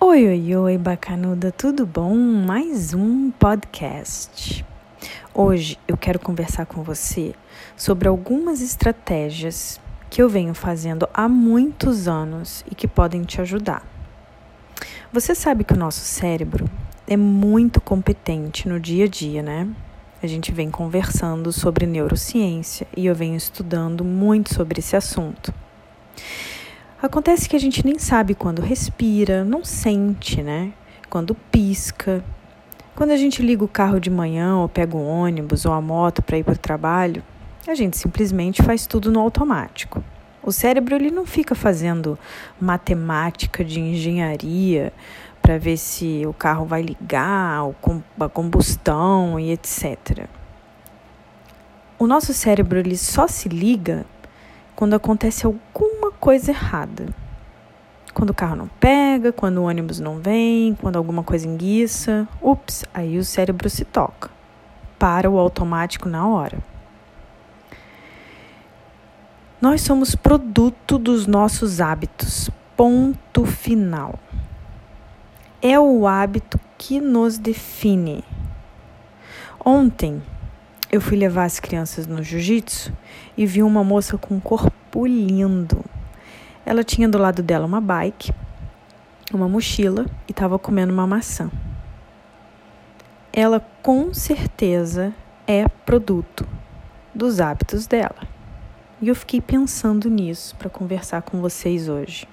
Oi, oi, oi, bacanuda, tudo bom? Mais um podcast. Hoje eu quero conversar com você sobre algumas estratégias que eu venho fazendo há muitos anos e que podem te ajudar. Você sabe que o nosso cérebro é muito competente no dia a dia, né? A gente vem conversando sobre neurociência e eu venho estudando muito sobre esse assunto. Acontece que a gente nem sabe quando respira, não sente, né? Quando pisca. Quando a gente liga o carro de manhã, ou pega o ônibus ou a moto para ir para o trabalho, a gente simplesmente faz tudo no automático. O cérebro ele não fica fazendo matemática de engenharia para ver se o carro vai ligar, a combustão e etc. O nosso cérebro ele só se liga quando acontece alguma coisa errada. Quando o carro não pega, quando o ônibus não vem, quando alguma coisa enguiça, ups, aí o cérebro se toca. Para o automático na hora. Nós somos produto dos nossos hábitos. Ponto final. É o hábito que nos define. Ontem eu fui levar as crianças no jiu-jitsu e vi uma moça com um corpo lindo. Ela tinha do lado dela uma bike, uma mochila e estava comendo uma maçã. Ela com certeza é produto dos hábitos dela. E eu fiquei pensando nisso para conversar com vocês hoje.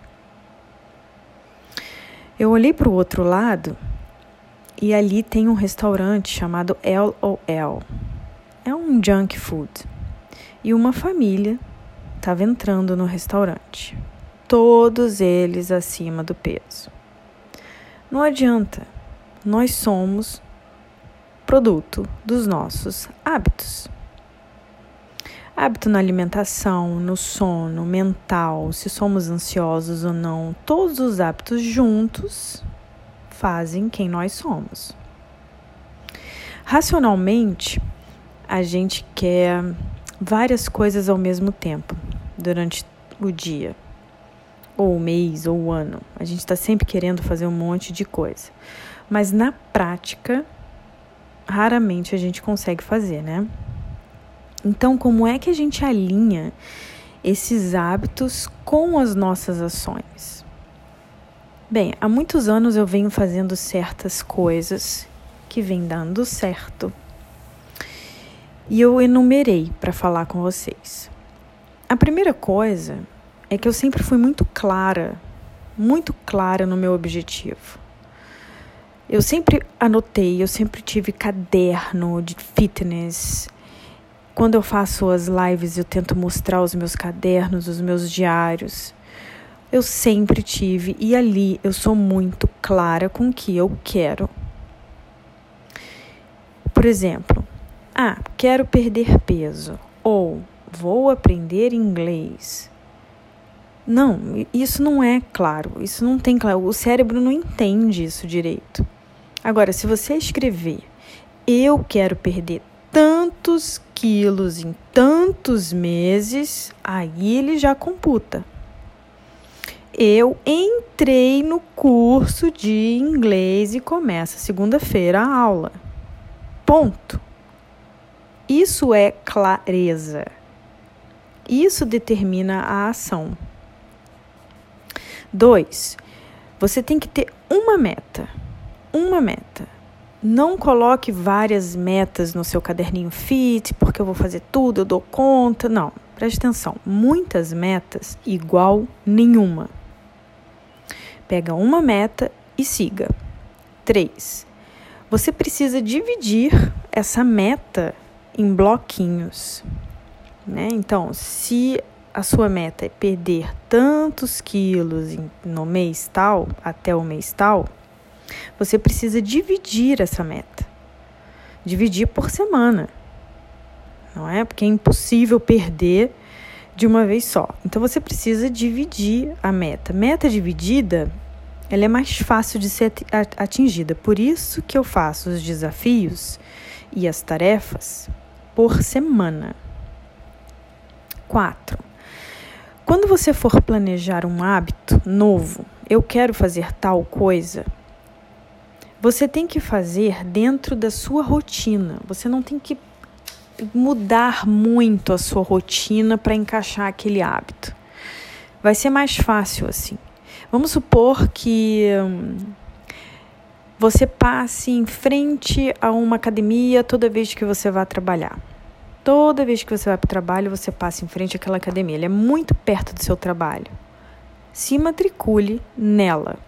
Eu olhei para o outro lado e ali tem um restaurante chamado LOL é um junk food. E uma família estava entrando no restaurante. Todos eles acima do peso. Não adianta, nós somos produto dos nossos hábitos. Hábito na alimentação, no sono, mental, se somos ansiosos ou não, todos os hábitos juntos fazem quem nós somos. Racionalmente, a gente quer várias coisas ao mesmo tempo durante o dia, ou mês, ou ano. A gente está sempre querendo fazer um monte de coisa. Mas na prática, raramente a gente consegue fazer, né? Então, como é que a gente alinha esses hábitos com as nossas ações? Bem, há muitos anos eu venho fazendo certas coisas que vêm dando certo e eu enumerei para falar com vocês. A primeira coisa é que eu sempre fui muito clara, muito clara no meu objetivo. Eu sempre anotei, eu sempre tive caderno de fitness. Quando eu faço as lives, eu tento mostrar os meus cadernos, os meus diários. Eu sempre tive, e ali eu sou muito clara com o que eu quero. Por exemplo, ah, quero perder peso ou vou aprender inglês. Não, isso não é claro, isso não tem claro, o cérebro não entende isso direito. Agora, se você escrever, eu quero perder tantos quilos em tantos meses, aí ele já computa. Eu entrei no curso de inglês e começa segunda-feira a aula. Ponto. Isso é clareza. Isso determina a ação. Dois, você tem que ter uma meta. Uma meta. Não coloque várias metas no seu caderninho fit, porque eu vou fazer tudo, eu dou conta. Não, preste atenção. Muitas metas igual nenhuma. Pega uma meta e siga. Três, você precisa dividir essa meta em bloquinhos. Né? Então, se a sua meta é perder tantos quilos no mês tal, até o mês tal, você precisa dividir essa meta. Dividir por semana. Não é? Porque é impossível perder de uma vez só. Então você precisa dividir a meta. Meta dividida, ela é mais fácil de ser atingida. Por isso que eu faço os desafios e as tarefas por semana. 4. Quando você for planejar um hábito novo, eu quero fazer tal coisa, você tem que fazer dentro da sua rotina. Você não tem que mudar muito a sua rotina para encaixar aquele hábito. Vai ser mais fácil assim. Vamos supor que hum, você passe em frente a uma academia toda vez que você vai trabalhar. Toda vez que você vai para o trabalho, você passa em frente àquela academia. Ele é muito perto do seu trabalho. Se matricule nela.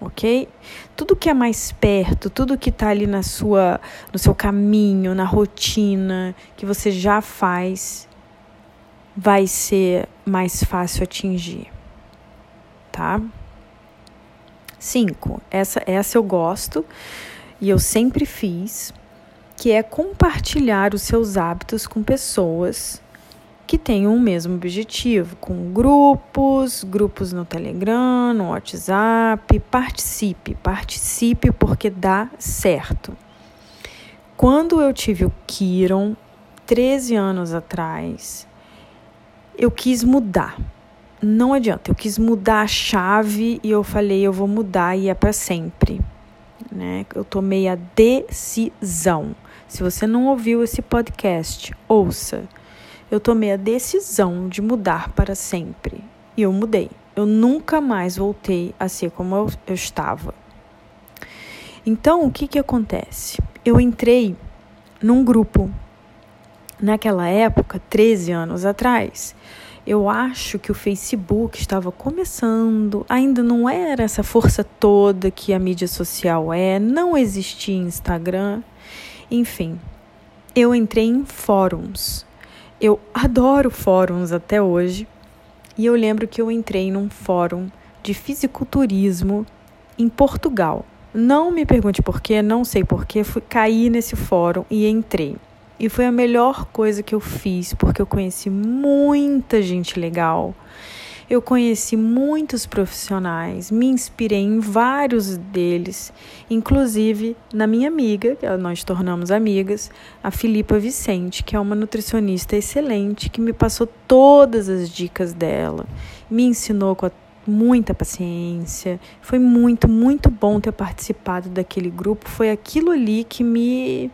Ok? Tudo que é mais perto, tudo que está ali na sua, no seu caminho, na rotina, que você já faz, vai ser mais fácil atingir. Tá? Cinco. Essa, essa eu gosto e eu sempre fiz que é compartilhar os seus hábitos com pessoas que tenham o mesmo objetivo, com grupos, grupos no Telegram, no WhatsApp. Participe, participe porque dá certo. Quando eu tive o Kiron, 13 anos atrás, eu quis mudar. Não adianta, eu quis mudar a chave e eu falei, eu vou mudar e é para sempre. Né? Eu tomei a decisão. Se você não ouviu esse podcast, ouça. Eu tomei a decisão de mudar para sempre. E eu mudei. Eu nunca mais voltei a ser como eu, eu estava. Então, o que, que acontece? Eu entrei num grupo. Naquela época, 13 anos atrás, eu acho que o Facebook estava começando, ainda não era essa força toda que a mídia social é, não existia Instagram. Enfim, eu entrei em fóruns. Eu adoro fóruns até hoje. E eu lembro que eu entrei num fórum de fisiculturismo em Portugal. Não me pergunte por quê, não sei por quê, fui cair nesse fórum e entrei. E foi a melhor coisa que eu fiz, porque eu conheci muita gente legal eu conheci muitos profissionais, me inspirei em vários deles, inclusive na minha amiga, que nós tornamos amigas, a Filipa Vicente, que é uma nutricionista excelente, que me passou todas as dicas dela, me ensinou com muita paciência. Foi muito, muito bom ter participado daquele grupo. Foi aquilo ali que me,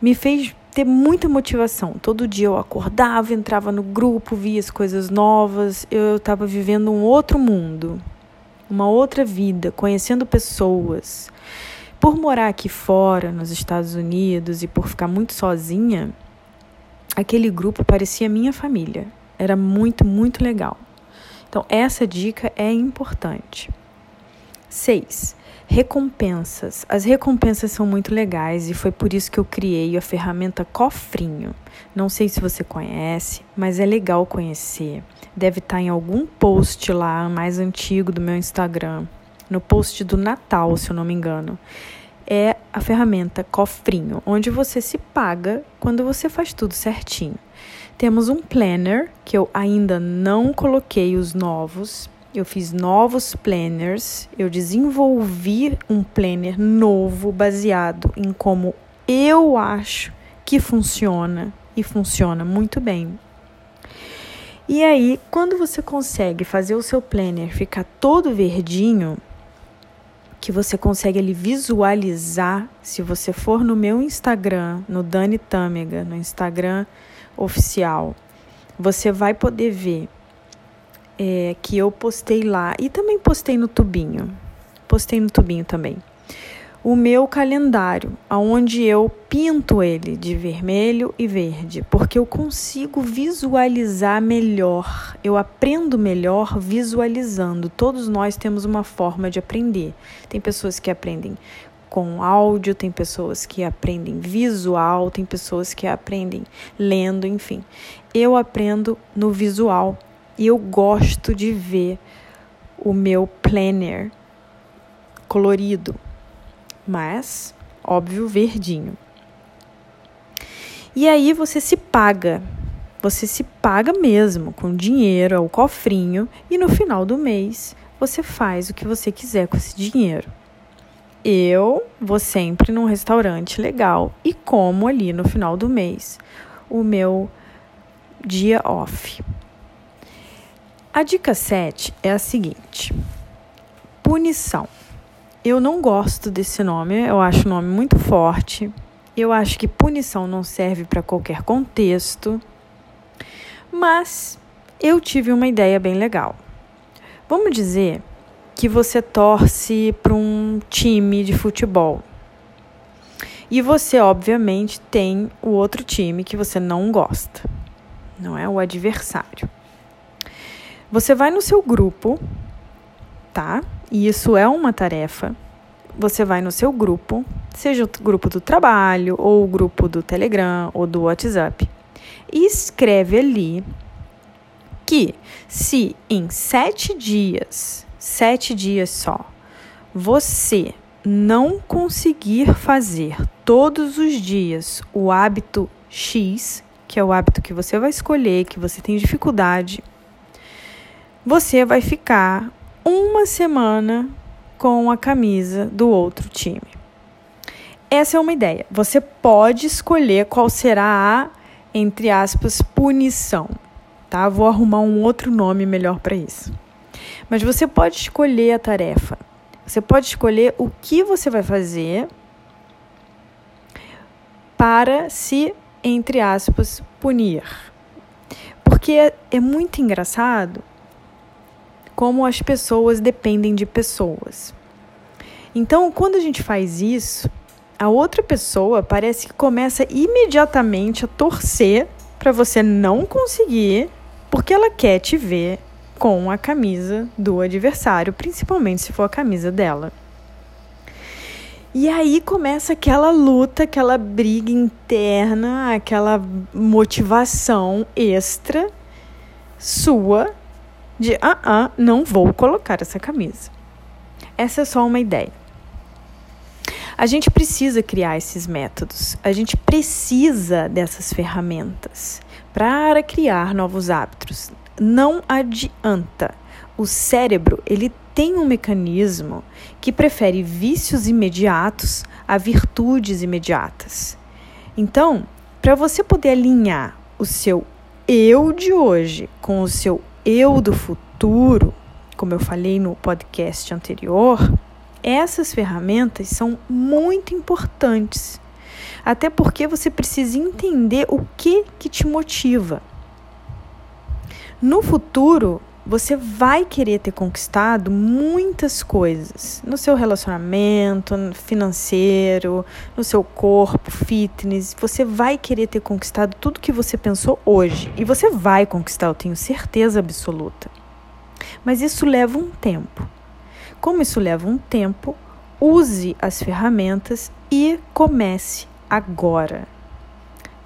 me fez ter muita motivação. Todo dia eu acordava, entrava no grupo, via as coisas novas. Eu estava vivendo um outro mundo, uma outra vida, conhecendo pessoas. Por morar aqui fora, nos Estados Unidos, e por ficar muito sozinha, aquele grupo parecia minha família. Era muito, muito legal. Então, essa dica é importante. 6 Recompensas. As recompensas são muito legais e foi por isso que eu criei a ferramenta Cofrinho. Não sei se você conhece, mas é legal conhecer. Deve estar em algum post lá mais antigo do meu Instagram, no post do Natal, se eu não me engano. É a ferramenta Cofrinho, onde você se paga quando você faz tudo certinho. Temos um planner que eu ainda não coloquei os novos, eu fiz novos planners, eu desenvolvi um planner novo baseado em como eu acho que funciona e funciona muito bem. E aí, quando você consegue fazer o seu planner ficar todo verdinho, que você consegue ali visualizar, se você for no meu Instagram, no Dani Tâmega, no Instagram oficial, você vai poder ver é, que eu postei lá e também postei no tubinho. Postei no tubinho também. O meu calendário, aonde eu pinto ele de vermelho e verde, porque eu consigo visualizar melhor. Eu aprendo melhor visualizando. Todos nós temos uma forma de aprender. Tem pessoas que aprendem com áudio, tem pessoas que aprendem visual, tem pessoas que aprendem lendo, enfim. Eu aprendo no visual e eu gosto de ver o meu planner colorido, mas óbvio verdinho. E aí você se paga. Você se paga mesmo com dinheiro, o cofrinho, e no final do mês você faz o que você quiser com esse dinheiro. Eu vou sempre num restaurante legal e como ali no final do mês o meu dia off. A dica 7 é a seguinte: punição. Eu não gosto desse nome, eu acho o nome muito forte. Eu acho que punição não serve para qualquer contexto. Mas eu tive uma ideia bem legal. Vamos dizer que você torce para um time de futebol. E você, obviamente, tem o outro time que você não gosta, não é? O adversário. Você vai no seu grupo, tá? E isso é uma tarefa. Você vai no seu grupo, seja o grupo do trabalho, ou o grupo do Telegram, ou do WhatsApp, e escreve ali que se em sete dias, sete dias só, você não conseguir fazer todos os dias o hábito X, que é o hábito que você vai escolher, que você tem dificuldade, você vai ficar uma semana com a camisa do outro time. Essa é uma ideia. Você pode escolher qual será a, entre aspas, punição, tá? Vou arrumar um outro nome melhor para isso. Mas você pode escolher a tarefa. Você pode escolher o que você vai fazer para se, entre aspas, punir. Porque é muito engraçado como as pessoas dependem de pessoas. Então, quando a gente faz isso, a outra pessoa parece que começa imediatamente a torcer para você não conseguir, porque ela quer te ver com a camisa do adversário, principalmente se for a camisa dela. E aí começa aquela luta, aquela briga interna, aquela motivação extra sua de ah, ah, não vou colocar essa camisa. Essa é só uma ideia. A gente precisa criar esses métodos, a gente precisa dessas ferramentas para criar novos hábitos não adianta. O cérebro, ele tem um mecanismo que prefere vícios imediatos a virtudes imediatas. Então, para você poder alinhar o seu eu de hoje com o seu eu do futuro, como eu falei no podcast anterior, essas ferramentas são muito importantes. Até porque você precisa entender o que que te motiva. No futuro, você vai querer ter conquistado muitas coisas no seu relacionamento financeiro, no seu corpo, fitness. Você vai querer ter conquistado tudo que você pensou hoje e você vai conquistar, eu tenho certeza absoluta. Mas isso leva um tempo. Como isso leva um tempo, use as ferramentas e comece agora.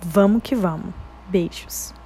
Vamos que vamos. Beijos.